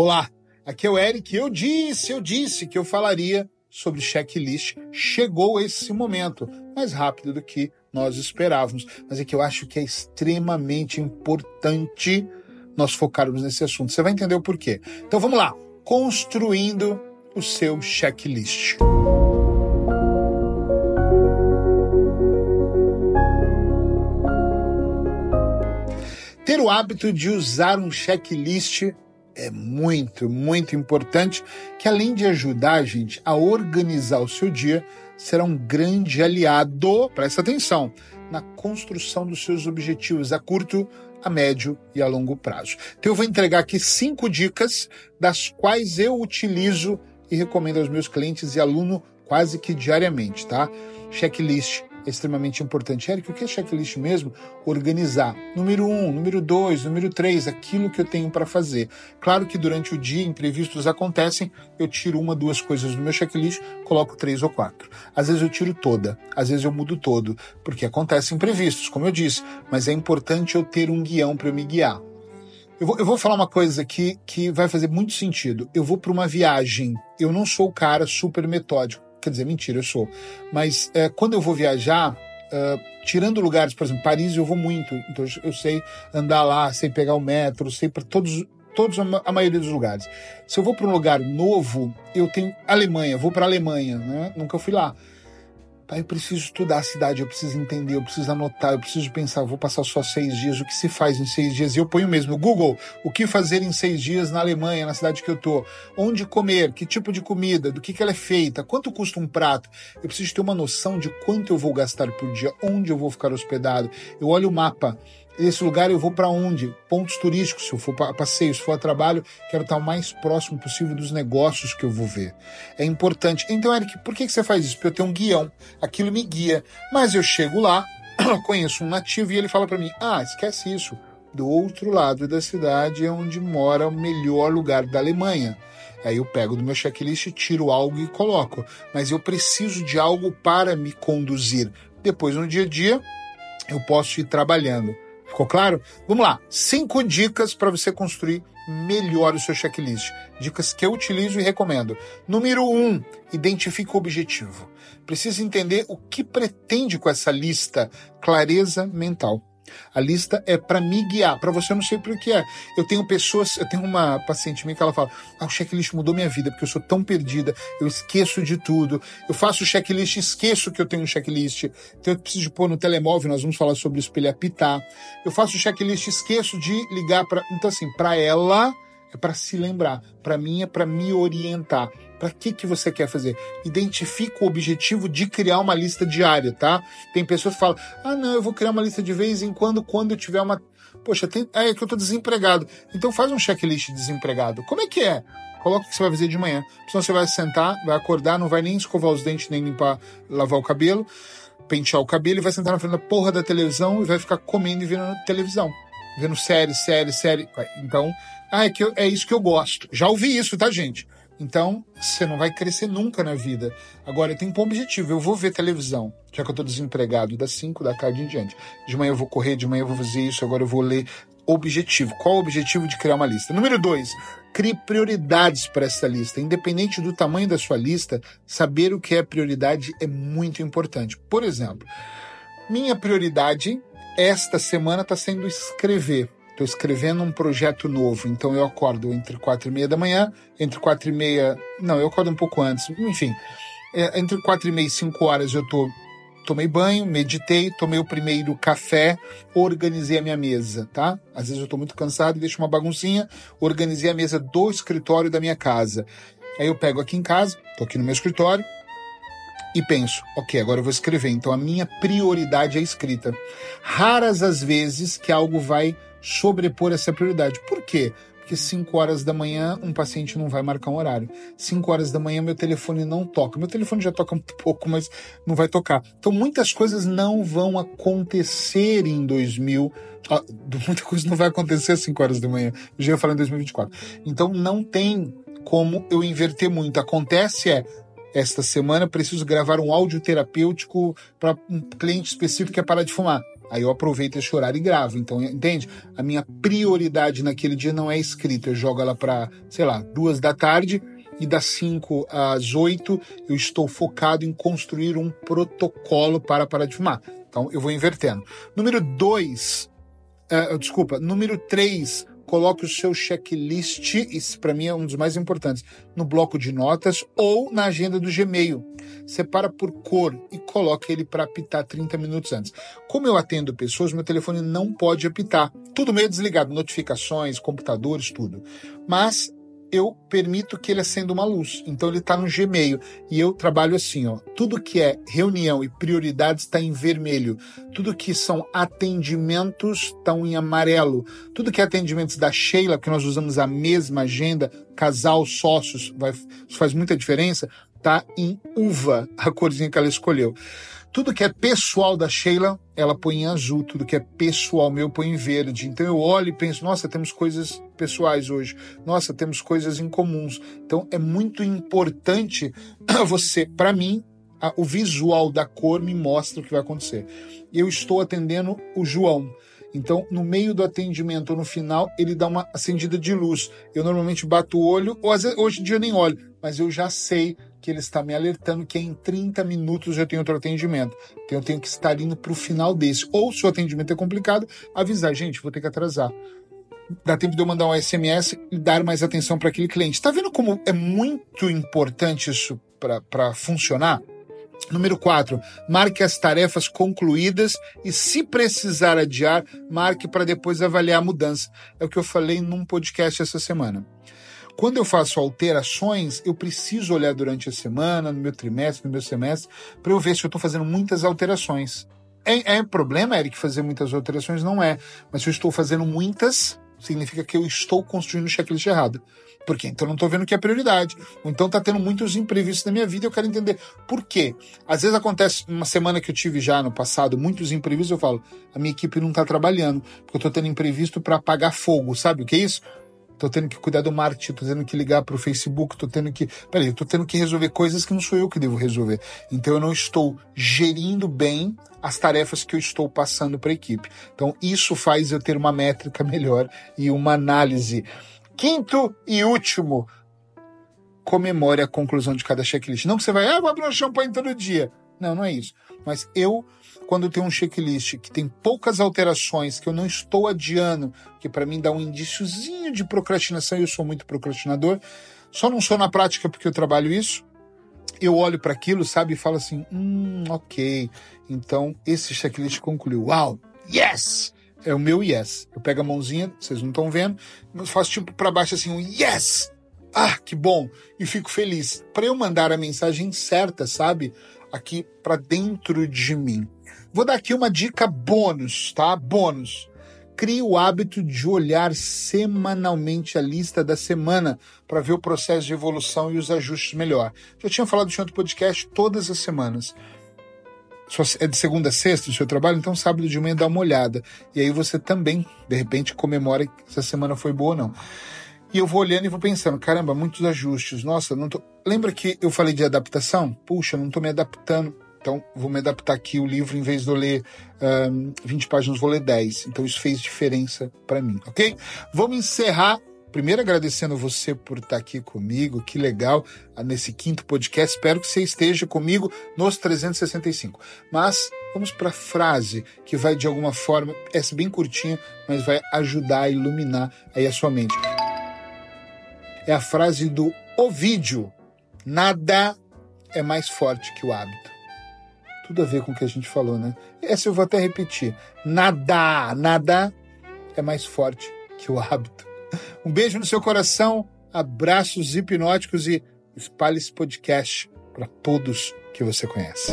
Olá, aqui é o Eric. Eu disse, eu disse que eu falaria sobre checklist. Chegou esse momento, mais rápido do que nós esperávamos, mas é que eu acho que é extremamente importante nós focarmos nesse assunto. Você vai entender o porquê. Então vamos lá, construindo o seu checklist. Ter o hábito de usar um checklist é muito, muito importante, que além de ajudar a gente a organizar o seu dia, será um grande aliado, presta atenção, na construção dos seus objetivos a curto, a médio e a longo prazo. Então eu vou entregar aqui cinco dicas das quais eu utilizo e recomendo aos meus clientes e aluno quase que diariamente, tá? Checklist extremamente importante. Eric, o que é checklist mesmo? Organizar. Número um, número dois, número três, aquilo que eu tenho para fazer. Claro que durante o dia imprevistos acontecem, eu tiro uma, duas coisas do meu checklist, coloco três ou quatro. Às vezes eu tiro toda, às vezes eu mudo todo, porque acontecem imprevistos, como eu disse, mas é importante eu ter um guião para eu me guiar. Eu vou, eu vou, falar uma coisa aqui que vai fazer muito sentido. Eu vou para uma viagem. Eu não sou o cara super metódico. Quer dizer, mentira, eu sou. Mas é, quando eu vou viajar, uh, tirando lugares, por exemplo, Paris eu vou muito, então eu sei andar lá, sei pegar o metro, sei para todos, todos a maioria dos lugares. Se eu vou para um lugar novo, eu tenho Alemanha, vou para Alemanha, né? Nunca fui lá. Pai, eu preciso estudar a cidade, eu preciso entender, eu preciso anotar, eu preciso pensar, vou passar só seis dias, o que se faz em seis dias? E eu ponho mesmo, Google, o que fazer em seis dias na Alemanha, na cidade que eu tô? Onde comer? Que tipo de comida? Do que, que ela é feita? Quanto custa um prato? Eu preciso ter uma noção de quanto eu vou gastar por dia, onde eu vou ficar hospedado. Eu olho o mapa, esse lugar eu vou para onde? Pontos turísticos, se eu for para passeio, se for a trabalho, quero estar o mais próximo possível dos negócios que eu vou ver. É importante. Então, Eric, por que você faz isso? Porque eu tenho um guião, aquilo me guia. Mas eu chego lá, conheço um nativo e ele fala para mim: ah, esquece isso. Do outro lado da cidade é onde mora o melhor lugar da Alemanha. Aí eu pego do meu checklist, tiro algo e coloco. Mas eu preciso de algo para me conduzir. Depois, no dia a dia, eu posso ir trabalhando. Ficou claro? Vamos lá. Cinco dicas para você construir melhor o seu checklist. Dicas que eu utilizo e recomendo. Número um, identifique o objetivo. Precisa entender o que pretende com essa lista. Clareza mental. A lista é para me guiar. Para você eu não sei por que é. Eu tenho pessoas, eu tenho uma paciente minha que ela fala: "Ah, o checklist mudou minha vida porque eu sou tão perdida, eu esqueço de tudo. Eu faço o checklist, esqueço que eu tenho um checklist. Então eu preciso pôr no telemóvel, nós vamos falar sobre para ele apitar. Eu faço o checklist, esqueço de ligar para, então assim, para ela é para se lembrar, para mim é para me orientar. Para que que você quer fazer? Identifica o objetivo de criar uma lista diária, tá? Tem pessoas que falam: "Ah, não, eu vou criar uma lista de vez em quando quando eu tiver uma Poxa, tem... é que eu tô desempregado. Então faz um checklist de desempregado. Como é que é? Coloca o que você vai fazer de manhã. Senão você vai sentar, vai acordar, não vai nem escovar os dentes, nem limpar, lavar o cabelo, pentear o cabelo e vai sentar na frente da porra da televisão e vai ficar comendo e vendo televisão. Vendo série, série, série. Então, ah, é, que eu, é isso que eu gosto. Já ouvi isso, tá, gente? Então, você não vai crescer nunca na vida. Agora, tenho um objetivo. Eu vou ver televisão, já que eu estou desempregado, das 5 da tarde em diante. De manhã eu vou correr, de manhã eu vou fazer isso, agora eu vou ler. Objetivo. Qual o objetivo de criar uma lista? Número dois, crie prioridades para essa lista. Independente do tamanho da sua lista, saber o que é prioridade é muito importante. Por exemplo, minha prioridade esta semana está sendo escrever. Estou escrevendo um projeto novo, então eu acordo entre quatro e meia da manhã, entre quatro e meia, não, eu acordo um pouco antes, enfim, é, entre quatro e meia e cinco horas eu tô, tomei banho, meditei, tomei o primeiro café, organizei a minha mesa, tá? Às vezes eu estou muito cansado e deixo uma baguncinha, organizei a mesa do escritório da minha casa. Aí eu pego aqui em casa, tô aqui no meu escritório, e penso, ok, agora eu vou escrever. Então a minha prioridade é a escrita. Raras as vezes que algo vai sobrepor essa prioridade. Por quê? Porque 5 horas da manhã um paciente não vai marcar um horário. 5 horas da manhã meu telefone não toca. Meu telefone já toca um pouco, mas não vai tocar. Então muitas coisas não vão acontecer em 2000. Ah, muita coisa não vai acontecer às 5 horas da manhã. Eu já ia falar em 2024. Então não tem como eu inverter muito. Acontece é esta semana preciso gravar um áudio terapêutico para um cliente específico que é parar de fumar Aí eu aproveito esse horário e gravo. Então, entende? A minha prioridade naquele dia não é escrita. Eu jogo ela para, sei lá, duas da tarde e das 5 às 8 eu estou focado em construir um protocolo para parar de fumar. Então eu vou invertendo. Número 2, uh, desculpa, número 3, coloque o seu checklist, isso para mim é um dos mais importantes, no bloco de notas ou na agenda do Gmail. Separa por cor e coloca ele para apitar 30 minutos antes. Como eu atendo pessoas, meu telefone não pode apitar. Tudo meio desligado, notificações, computadores, tudo. Mas eu permito que ele acenda uma luz. Então ele está no Gmail. E eu trabalho assim, ó. Tudo que é reunião e prioridades está em vermelho. Tudo que são atendimentos estão em amarelo. Tudo que é atendimentos da Sheila, que nós usamos a mesma agenda, casal, sócios, vai, faz muita diferença, tá em uva, a corzinha que ela escolheu. Tudo que é pessoal da Sheila, ela põe em azul. Tudo que é pessoal meu, põe em verde. Então eu olho e penso, nossa, temos coisas pessoais hoje. Nossa, temos coisas incomuns. Então é muito importante você, para mim, a, o visual da cor me mostra o que vai acontecer. Eu estou atendendo o João. Então, no meio do atendimento ou no final, ele dá uma acendida de luz. Eu normalmente bato o olho, ou às vezes, hoje em dia eu nem olho, mas eu já sei que ele está me alertando que em 30 minutos eu tenho outro atendimento. Então eu tenho que estar indo para o final desse. Ou se o atendimento é complicado, avisar, gente, vou ter que atrasar. Dá tempo de eu mandar um SMS e dar mais atenção para aquele cliente. Está vendo como é muito importante isso para funcionar? Número 4, marque as tarefas concluídas e, se precisar adiar, marque para depois avaliar a mudança. É o que eu falei num podcast essa semana. Quando eu faço alterações, eu preciso olhar durante a semana, no meu trimestre, no meu semestre, para eu ver se eu estou fazendo muitas alterações. É, é problema, Eric, fazer muitas alterações? Não é. Mas se eu estou fazendo muitas, significa que eu estou construindo o checklist errado. Por quê? Então eu não estou vendo o que é prioridade. Então está tendo muitos imprevistos na minha vida e eu quero entender por quê. Às vezes acontece uma semana que eu tive já no passado, muitos imprevistos, eu falo, a minha equipe não está trabalhando, porque eu estou tendo imprevisto para apagar fogo. Sabe o que é isso? Tô tendo que cuidar do marketing, tô tendo que ligar para o Facebook, tô tendo que. Peraí, tô tendo que resolver coisas que não sou eu que devo resolver. Então eu não estou gerindo bem as tarefas que eu estou passando para a equipe. Então isso faz eu ter uma métrica melhor e uma análise. Quinto e último, comemore a conclusão de cada checklist. Não que você vai, ah, vou abrir um champanhe todo dia. Não, não é isso. Mas eu quando tenho um checklist que tem poucas alterações, que eu não estou adiando, que para mim dá um indíciozinho de procrastinação, eu sou muito procrastinador, só não sou na prática porque eu trabalho isso. Eu olho para aquilo, sabe, e falo assim: hum, ok. Então esse checklist concluiu. Uau, yes! É o meu yes. Eu pego a mãozinha, vocês não estão vendo, mas faço tipo para baixo assim, um yes! Ah, que bom! E fico feliz. Para eu mandar a mensagem certa, sabe? Aqui para dentro de mim. Vou dar aqui uma dica bônus, tá? Bônus. Crie o hábito de olhar semanalmente a lista da semana para ver o processo de evolução e os ajustes melhor. Já tinha falado de outro podcast todas as semanas. É de segunda a sexta o seu trabalho, então sábado de manhã dá uma olhada. E aí você também, de repente, comemora que essa semana foi boa ou não. E eu vou olhando e vou pensando, caramba, muitos ajustes. Nossa, não tô. Lembra que eu falei de adaptação? Puxa, não tô me adaptando então, vou me adaptar aqui o livro, em vez de eu ler um, 20 páginas, vou ler 10. Então, isso fez diferença para mim, ok? Vamos encerrar. Primeiro, agradecendo você por estar aqui comigo, que legal, ah, nesse quinto podcast. Espero que você esteja comigo nos 365. Mas vamos para a frase que vai, de alguma forma, essa bem curtinha, mas vai ajudar a iluminar aí a sua mente. É a frase do Ovídio: Nada é mais forte que o hábito tudo a ver com o que a gente falou, né? Essa eu vou até repetir. Nada, nada é mais forte que o hábito. Um beijo no seu coração, abraços hipnóticos e espalhe esse podcast para todos que você conhece.